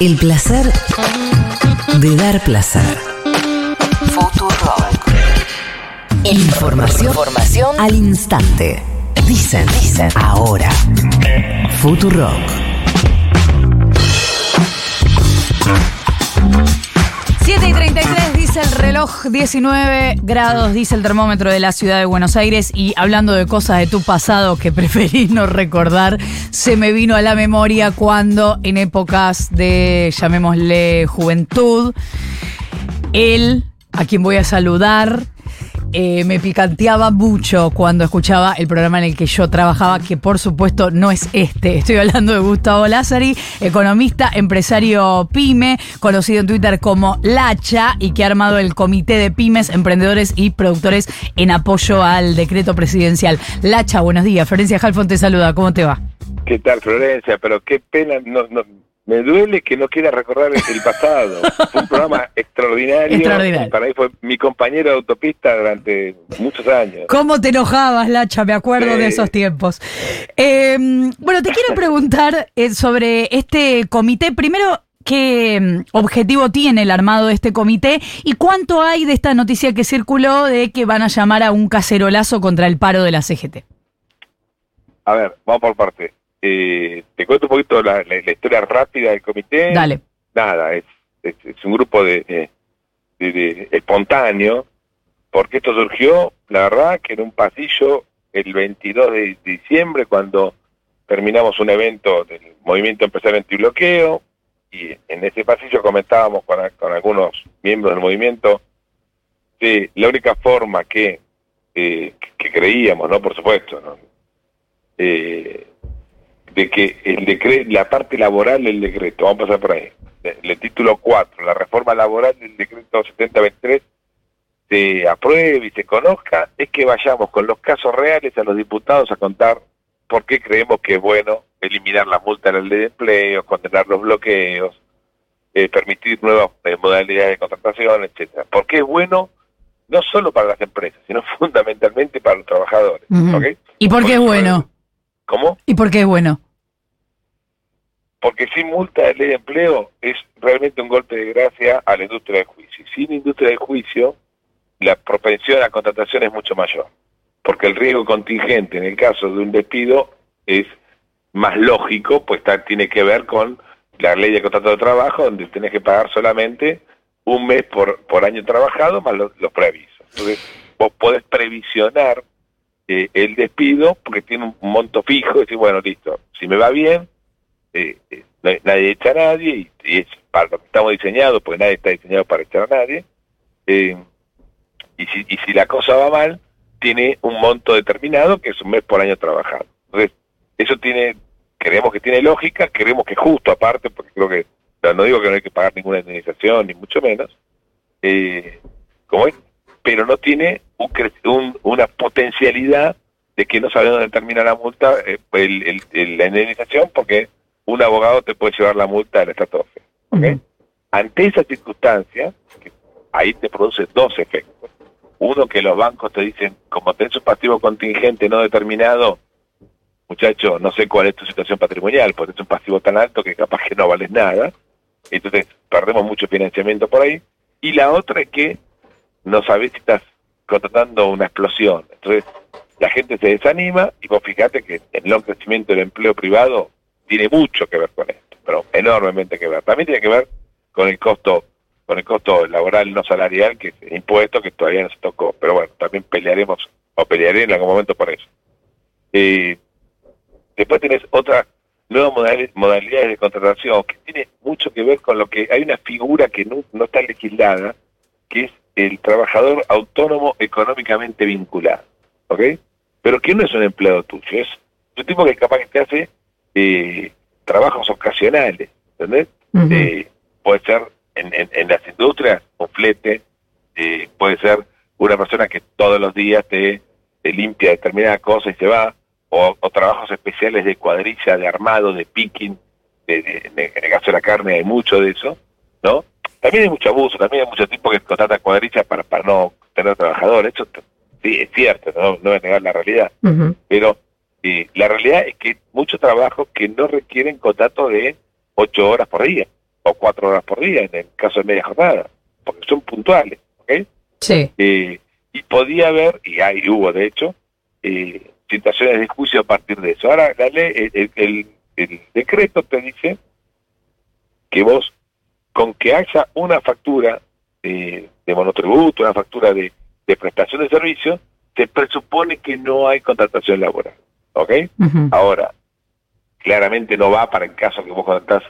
El placer de dar placer. Futurock. Información, Información al instante. Dicen, dicen, ahora. Futurock. 7 y 33 dice el reloj, 19 grados dice el termómetro de la ciudad de Buenos Aires. Y hablando de cosas de tu pasado que preferís no recordar, se me vino a la memoria cuando en épocas de, llamémosle, juventud, él, a quien voy a saludar, eh, me picanteaba mucho cuando escuchaba el programa en el que yo trabajaba, que por supuesto no es este. Estoy hablando de Gustavo Lázari, economista, empresario pyme, conocido en Twitter como Lacha y que ha armado el comité de pymes, emprendedores y productores en apoyo al decreto presidencial. Lacha, buenos días. Florencia Halfon te saluda. ¿Cómo te va? ¿Qué tal, Florencia? Pero qué pena, me duele que no quiera recordar el pasado. fue un programa extraordinario. Extraordinario. Para mí fue mi compañero de autopista durante muchos años. ¿Cómo te enojabas, Lacha? Me acuerdo Sí. de esos tiempos. Eh, bueno, te quiero preguntar eh, sobre este comité. Primero, ¿qué mm, objetivo tiene el armado de este comité? ¿Y cuánto hay de esta noticia que circuló de que van a llamar a un cacerolazo contra el paro de la CGT? A ver, vamos por parte. Eh, te cuento un poquito la, la- la historia rápida del comité. Dale. Nada, es, es, es un grupo de, de- de- de- espontáneo, porque esto surgió, la verdad, que en un pasillo el 22 de diciembre, cuando terminamos un evento del Movimiento Empresario Antibloqueo, y en ese pasillo comentábamos con, algunos miembros del movimiento de la única forma que, eh, que creíamos, ¿no? Por supuesto, ¿no? Eh, de que el decreto, la parte laboral del decreto, vamos a pasar por ahí, el, el título 4, la reforma laboral del decreto 7023, se apruebe y se conozca, es que vayamos con los casos reales a los diputados a contar por qué creemos que es bueno eliminar la multa en la ley de empleo, condenar los bloqueos, eh, permitir nuevas eh, modalidades de contratación, etcétera. ¿Por qué es bueno? No solo para las empresas, sino fundamentalmente para los trabajadores. ¿ok? ¿Y por qué es bueno? ¿Cómo? ¿Y por qué es bueno? Porque sin multa de ley de empleo es realmente un golpe de gracia a la industria del juicio. Y sin industria del juicio, la propensión a la contratación es mucho mayor. Porque el riesgo contingente en el caso de un despido es más lógico, pues está- tiene que ver con la ley de contrato de trabajo, donde tenés que pagar solamente un mes por, por año trabajado más los, los preavisos. Entonces, vos podés previsionar eh, el despido porque tiene un monto fijo y decir, bueno, listo, si me va bien, eh, eh, nadie echa a nadie y, es para lo que estamos diseñados, porque nadie está diseñado para echar a nadie. eh, y, si, y si la cosa va mal, tiene un monto determinado que es un mes por año trabajado. Entonces, eso tiene, creemos que tiene lógica, creemos que es justo aparte, porque creo que, no, digo que no hay que pagar ninguna indemnización, ni mucho menos, eh, como pero no tiene un un- una potencialidad de que no sabe dónde termina la multa, eh, el- el- el- la indemnización, porque un abogado te puede llevar la multa estatus. ¿ok? Ante esa circunstancia, que ahí te produce dos efectos. Uno, que los bancos te dicen, como tenés un pasivo contingente no determinado, muchacho, no sé cuál es tu situación patrimonial, porque es un pasivo tan alto que capaz que no vales nada, entonces perdemos mucho financiamiento por ahí. Y la otra es que no sabés si estás contratando una explosión. Entonces, la gente se desanima y vos fíjate que el no crecimiento del empleo privado tiene mucho que ver con esto, pero enormemente que ver. También tiene que ver con el costo con el costo laboral no salarial, que es impuesto que todavía no se tocó. Pero bueno, también pelearemos, o pelearé en algún momento por eso. Eh, después tenés otras nuevas modali- modalidades de contratación que tiene mucho que ver con lo que hay una figura que no, no está legislada, que es el trabajador autónomo económicamente vinculado. ¿Ok? Pero que no es un empleado tuyo, es un tipo que capaz que te hace eh, trabajos ocasionales, ¿entendés? Eh, puede ser en, en- en las industrias un flete, eh, puede ser una persona que todos los días te, te limpia determinada cosa y se va, o, o trabajos especiales de cuadrilla, de armado, de picking, de- de- de- en el caso de la carne hay mucho de eso, ¿no? También hay mucho abuso, también hay mucho tipo que contrata cuadrillas para, para no tener trabajadores, eso sí es cierto, no, no voy a negar la realidad, pero eh, la realidad es que muchos trabajos que no requieren contrato de ocho horas por día. o cuatro horas por día en el caso de media jornada, porque son puntuales, ¿ok? Sí. Eh, y podía haber, y hay, hubo de hecho, eh, situaciones de juicio a partir de eso. Ahora, la ley, el- el- el decreto te dice que vos, con que haya una factura eh, de monotributo, una factura de, de prestación de servicio, se presupone que no hay contratación laboral. ¿Ok? Ahora, claramente no va para el caso que vos contratás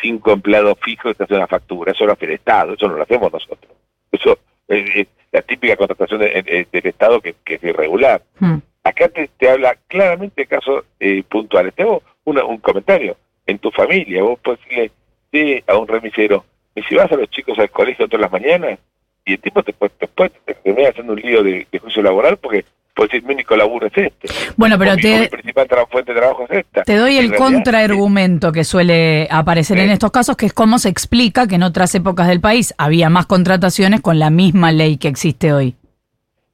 cinco empleados fijos y te hacen una factura. Eso lo hace el Estado, eso no lo hacemos nosotros. Eso es, es la típica contratación de- eh, del Estado que, que es irregular. Mm. Acá te, te habla claramente de casos eh, puntuales. Tengo una- un comentario. En tu familia, vos puedes decirle sí, a un remisero, y si vas a los chicos al colegio todas las mañanas, y el tipo te puede, te puede terminar haciendo un lío de, de juicio laboral porque decir, mi único laburo es este. Bueno, pero O mi- te, principal fuente de trabajo es esta. te doy el contraargumento que suele aparecer en Sí. estos casos, que es cómo se explica que en otras épocas del país había más contrataciones con la misma ley que existe hoy.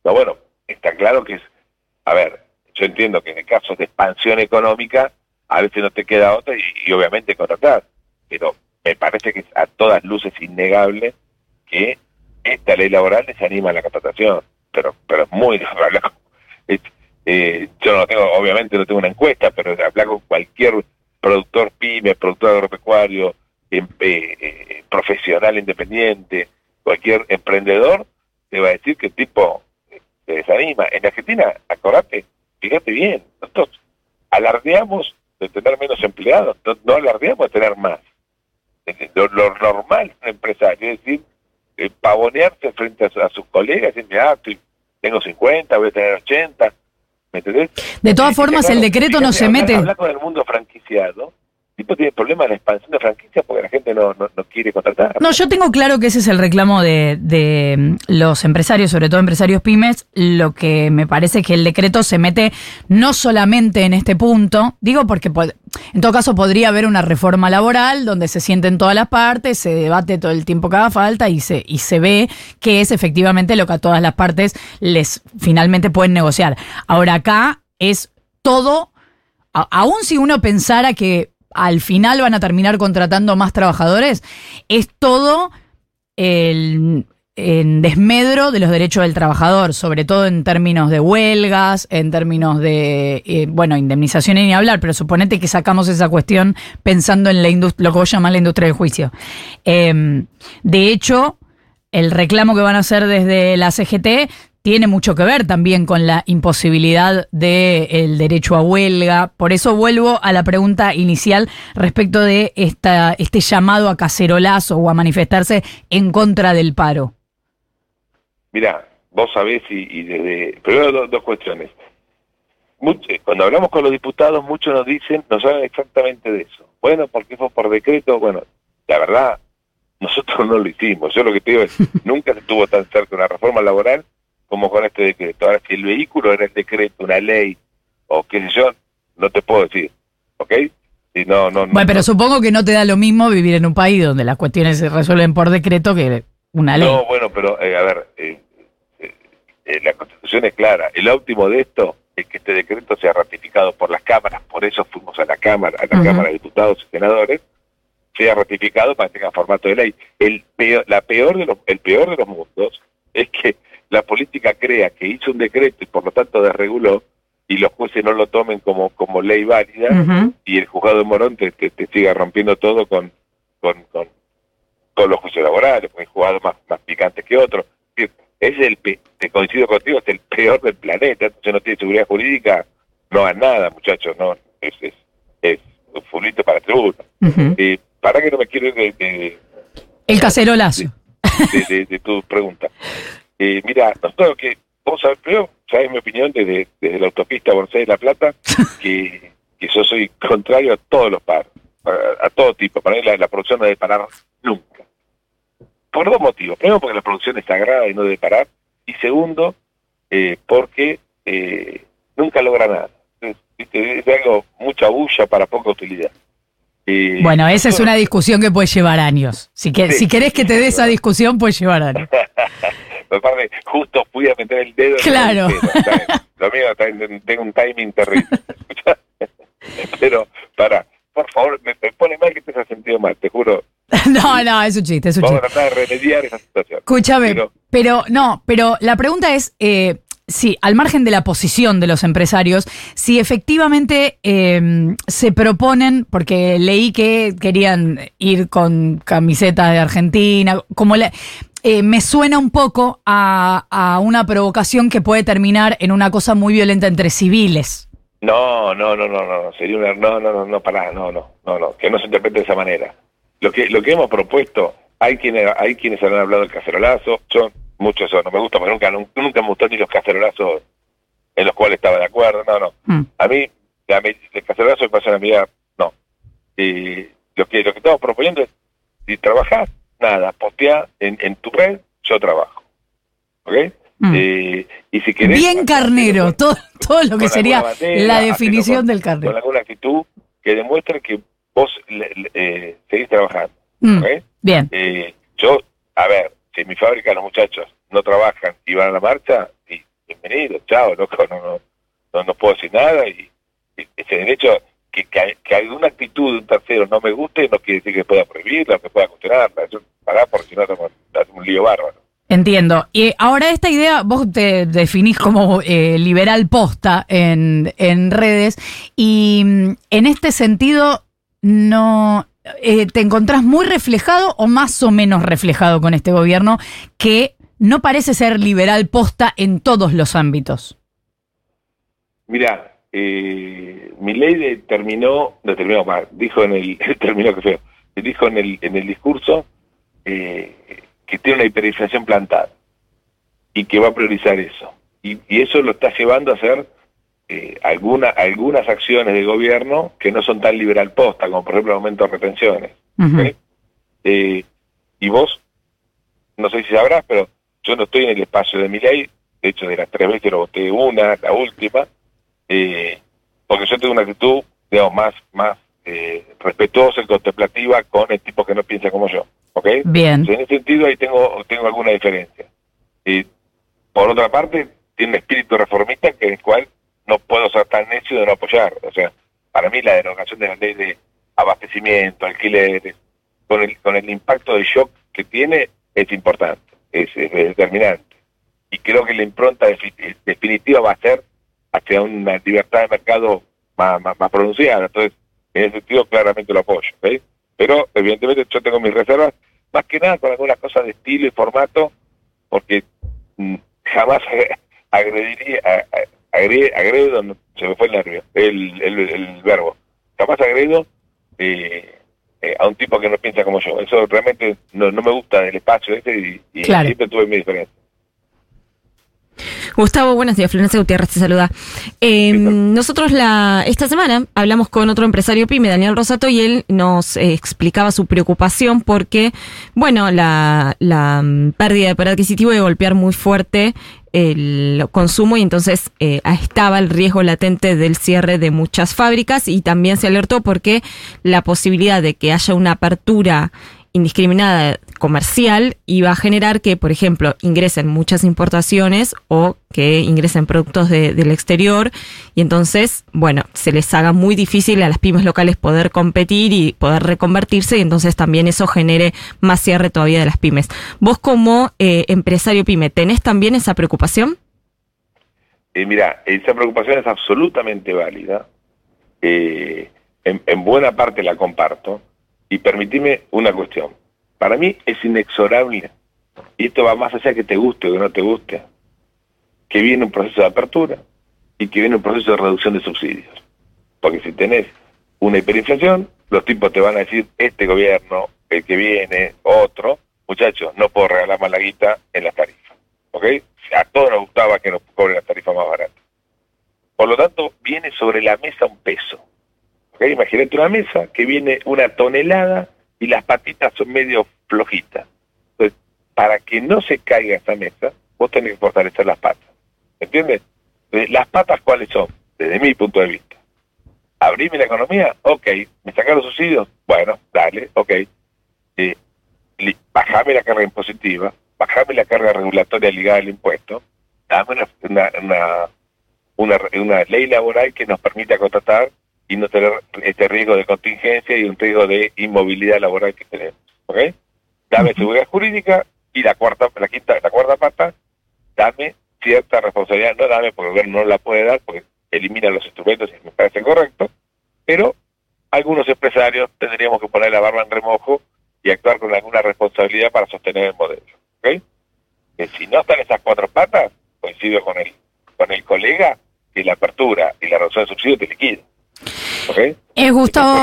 No, bueno, está claro que es, a ver, yo entiendo que en casos de expansión económica a veces no te queda otra y, y obviamente contratar, pero me parece que es a todas luces innegable que esta ley laboral desanima la contratación, pero pero es muy hablar con- es- eh, yo no tengo, obviamente no tengo una encuesta, pero hablar con cualquier productor pyme, productor agropecuario, em- eh, eh, profesional independiente, cualquier emprendedor, te va a decir que el tipo se desanima. En Argentina, acordate, fíjate bien, nosotros alardeamos de tener menos empleados, no alardeamos de tener más. Lo, lo normal es un empresario, es decir, eh, pavonearse frente a, su- a sus colegas y decir, ah, estoy- tengo 50, voy a tener 80, ¿me entendés? De todas Y, formas, el decreto no se hablar- mete. Hablar con el mundo franquiciado, tipo tiene problemas en la expansión de franquicias porque la gente no, no, no quiere contratar. No, yo tengo claro que ese es el reclamo de, de mm, los empresarios, sobre todo empresarios pymes. Lo que me parece que el decreto se mete no solamente en este punto, digo porque en todo caso podría haber una reforma laboral donde se sienten todas las partes, se debate todo el tiempo que haga falta y se, y se ve que es efectivamente lo que a todas las partes les finalmente pueden negociar. Ahora acá es todo, aun si uno pensara que al final van a terminar contratando más trabajadores, es todo el en desmedro de los derechos del trabajador, sobre todo en términos de huelgas, en términos de, eh, bueno, indemnizaciones ni hablar, pero suponete que sacamos esa cuestión pensando en la lo que vos llamás la industria del juicio. Eh, de hecho, el reclamo que van a hacer desde la CGT tiene mucho que ver también con la imposibilidad del derecho a huelga. Por eso vuelvo a la pregunta inicial respecto de esta, este llamado a cacerolazo o a manifestarse en contra del paro. Mira, vos sabés y, y desde... Primero do- dos cuestiones. Cuando hablamos con los diputados, muchos nos dicen, nos hablan exactamente de eso. Bueno, porque fue por decreto. Bueno, la verdad, nosotros no lo hicimos. Yo lo que te digo es, nunca se estuvo tan cerca una reforma laboral como con este decreto. Ahora, si el vehículo era el decreto, una ley, o qué sé yo, no te puedo decir. ¿Ok? Y no, no, no, Bueno, pero supongo que no te da lo mismo vivir en un país donde las cuestiones se resuelven por decreto que una ley. No, bueno, pero eh, a ver, la Constitución es clara. El óptimo de esto es que este decreto sea ratificado por las cámaras, por eso fuimos a la Cámara, a la. Cámara de Diputados y Senadores, sea ratificado para que tenga formato de ley. El peor, la peor de los, el peor de los mundos es que la política crea que hizo un decreto y por lo tanto desreguló y los jueces no lo tomen como, como ley válida y el juzgado de Morón te, te- te siga rompiendo todo con, con, con, con los juicios laborales, porque hay juzgados más, más picantes que otros. Es el, te coincido contigo, es el peor del planeta, entonces no tiene seguridad jurídica, no hagan nada, muchachos, no, es, es, es un fulito para tribuno. Eh, para que no me quiero ir de, de, El cacerolazo. de, de- de tu pregunta. Eh, mira, nosotros que, vos sabés, primero, sabes mi opinión desde, desde la autopista Buenos Aires-La Plata, que, que yo soy contrario a todos los paros, a, a todo tipo. Para mí la, la producción no debe parar nunca. Por dos motivos. Primero, porque la producción es sagrada y no debe parar. Y segundo, eh, porque eh, nunca logra nada. Es, es algo, mucha bulla para poca utilidad. Eh, Bueno, esa es una discusión que puede llevar años. Si, que, Sí. si querés que te dé esa discusión, puede llevar años. Aparte, justo fui a meter el dedo. en el Claro. ¿sabes? Lo mío, tengo un timing terrible. Pero, para, por favor, me, me pone mal que te has sentido mal, te juro. No, No, es un chiste, es un Vamos a chiste. tratar de remediar esa situación. Escúchame, Pero- pero no, pero la pregunta es, eh, sí, al margen de la posición de los empresarios, si efectivamente eh, se proponen, porque leí que querían ir con camiseta de Argentina, como le- eh, me suena un poco a, a una provocación que puede terminar en una cosa muy violenta entre civiles. No, no, no, no, no, sería una, no, no, no, no, pará, no, no, no, no, que no se interprete de esa manera. Lo que, lo que hemos propuesto, hay quienes, hay quienes han hablado del cacerolazo, yo, muchos no me gusta, porque nunca, nun- nunca me gustó ni los cacerolazos en los cuales estaba de acuerdo, no, no. Mm. A mí, la el cacerolazo me parece una medida, no. Y lo que, lo que estamos proponiendo es, si trabajás, nada, posteá en, en tu red, yo trabajo. ¿Ok? Mm. Eh, y si querés... Bien carnero, todo, todo lo que con sería bandera, la definición con- del Con carnero. alguna actitud que demuestre que vos le- le- eh, seguís trabajando. Mm. Bien, Eh, yo, a ver, si en mi fábrica los muchachos no trabajan y van a la marcha, y bienvenido, chao, loco, no, no, no, no puedo decir nada. Y, y ese derecho, que, que, que alguna actitud de un tercero no me guste, no quiere decir que pueda prohibirla, que pueda cuestionarla. Eso, pará, porque si no, hacemos hacemos un lío bárbaro. Entiendo. Y ahora esta idea, vos te definís como eh, liberal posta en, en redes y mm, en este sentido no eh, te encontrás muy reflejado o más o menos reflejado con este gobierno que no parece ser liberal posta en todos los ámbitos. Mira, eh, mi ley terminó, no terminó dijo en el, terminó que feo, dijo en el, en el discurso eh, que tiene una hiperinflación plantada y que va a priorizar eso. Y, y eso lo está llevando a hacer eh, alguna, algunas acciones de gobierno que no son tan liberal posta, como por ejemplo el aumento de retenciones. Eh, y vos, no sé si sabrás, pero yo no estoy en el espacio de mi ley, de hecho de las tres veces lo voté una, la última, eh, porque yo tengo una actitud, digamos, más, más eh, respetuosa y contemplativa con el tipo que no piensa como yo, ¿ok? Bien. Entonces, en ese sentido ahí tengo, tengo alguna diferencia. Y por otra parte, tiene un espíritu reformista que el cual no puedo ser tan necio de no apoyar. O sea, para mí la derogación de la ley de abastecimiento, alquileres, con el, con el impacto de shock que tiene, es importante, es, determinante. Y creo que la impronta defi- definitiva va a ser hacia una libertad de mercado más, más, pronunciada. Entonces, en ese sentido, claramente lo apoyo. ¿ok? Pero, evidentemente, yo tengo mis reservas, más que nada con algunas cosas de estilo y formato, porque mm, jamás agrediría, agre- agredo, no, se me fue el nervio, el, el, el verbo, jamás agredo eh, eh, a un tipo que no piensa como yo. Eso realmente no, no me gusta del espacio ese y, y Claro. siempre tuve mi diferencia. Gustavo, buenos días. Florencia Gutiérrez te saluda. Eh, ¿Qué tal? nosotros la esta semana hablamos con otro empresario pyme, Daniel Rosato, y él nos eh, explicaba su preocupación porque, bueno, la, la mm, pérdida de poder adquisitivo iba a golpear muy fuerte el consumo y entonces eh, estaba el riesgo latente del cierre de muchas fábricas y también se alertó porque la posibilidad de que haya una apertura indiscriminada comercial iba a generar que, por ejemplo, ingresen muchas importaciones o que ingresen productos de- del exterior y entonces, bueno, se les haga muy difícil a las pymes locales poder competir y poder reconvertirse y entonces también eso genere más cierre todavía de las pymes. Vos como eh, empresario pyme, ¿tenés también esa preocupación? Eh, mira, esa preocupación es absolutamente válida. Eh, en buena parte la comparto. Y permitime una cuestión. Para mí es inexorable, y esto va más allá que te guste o que no te guste, que viene un proceso de apertura y que viene un proceso de reducción de subsidios. Porque si tenés una hiperinflación, los tipos te van a decir, este gobierno, el que viene, otro, muchachos, no puedo regalar más la guita en las tarifas. ¿Ok? A todos nos gustaba que nos cobren las tarifas más baratas. Por lo tanto, viene sobre la mesa un peso. Imagínate una mesa que viene una tonelada y las patitas son medio flojitas. Entonces, para que no se caiga esta mesa, vos tenés que fortalecer las patas. ¿Entiendes? Entonces, Las patas, ¿cuáles son? Desde mi punto de vista. Abrime la economía, ok. ¿Me sacaron subsidios? Bueno, dale, ok. Eh, bajame la carga impositiva, bajame la carga regulatoria ligada al impuesto, dame una, una, una, una, ley laboral que nos permita contratar no tener este riesgo de contingencia y un riesgo de inmovilidad laboral que tenemos. ¿Ok? Dame seguridad jurídica y la cuarta, la quinta, la cuarta pata, dame cierta responsabilidad, no dame porque el gobierno no la puede dar porque elimina los instrumentos y me parece correcto, pero algunos empresarios tendríamos que poner la barba en remojo y actuar con alguna responsabilidad para sostener el modelo. ¿ok? Que si no están esas cuatro patas, coincido con el, con el colega, que la apertura y la reducción de subsidio te liquida.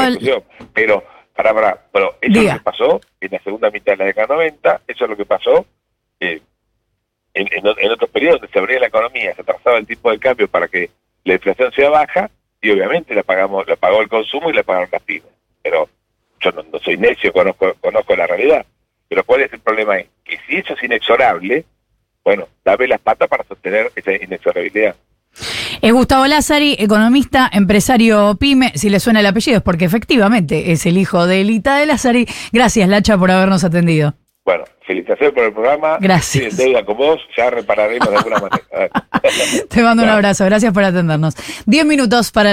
Es discusión. Pero, para, para, pero eso Diga. es lo que pasó en la segunda mitad de la década 90, eso es lo que pasó eh, en, en otros periodos donde se abría la economía, se atrasaba el tipo de cambio para que la inflación sea baja y obviamente la pagamos, la pagó el consumo y la pagaron las pymes. Pero yo no, no soy necio, conozco, conozco la realidad. Pero ¿cuál es el problema? Es que si eso es inexorable, bueno, dame las patas para sostener esa inexorabilidad. Es Gustavo Lázari, economista, empresario pyme. Si le suena el apellido es porque efectivamente es el hijo de Elita de Lázari. Gracias, Lacha, por habernos atendido. Bueno, felicitaciones por el programa. Gracias. En deuda con vos, ya repararemos de alguna manera. Te mando un abrazo. Gracias por atendernos. Diez minutos para